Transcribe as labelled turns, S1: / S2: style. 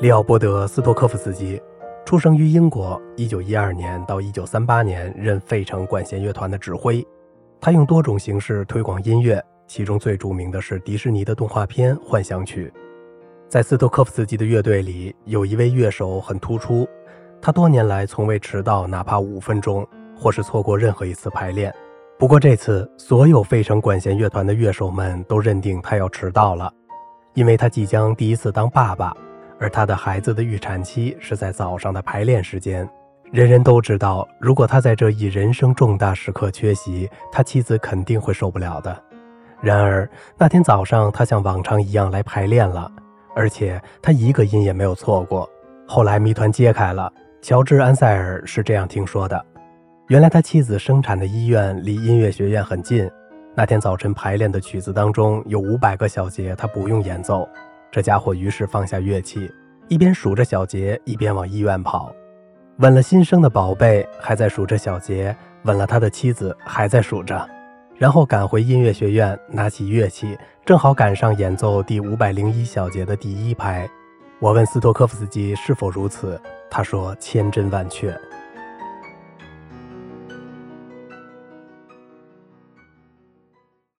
S1: 利奥波德·斯托科夫斯基出生于英国，1912年到1938年任费城管弦乐团的指挥。他用多种形式推广音乐，其中最著名的是迪士尼的动画片《幻想曲》。在斯托科夫斯基的乐队里，有一位乐手很突出，他多年来从未迟到哪怕五分钟，或是错过任何一次排练。不过这次，所有费城管弦乐团的乐手们都认定他要迟到了，因为他即将第一次当爸爸。而他的孩子的预产期是在早上的排练时间，人人都知道，如果他在这一人生重大时刻缺席，他妻子肯定会受不了的。然而那天早上，他像往常一样来排练了，而且他一个音也没有错过。后来谜团揭开了，乔治·安塞尔是这样听说的：原来他妻子生产的医院离音乐学院很近，那天早晨排练的曲子当中有五百个小节，他不用演奏。这家伙于是放下乐器，一边数着小节，一边往医院跑，吻了新生的宝贝，还在数着小节；吻了他的妻子，还在数着，然后赶回音乐学院，拿起乐器，正好赶上演奏第五百零一小节的第一拍。我问斯托科夫斯基是否如此，他说千真万确。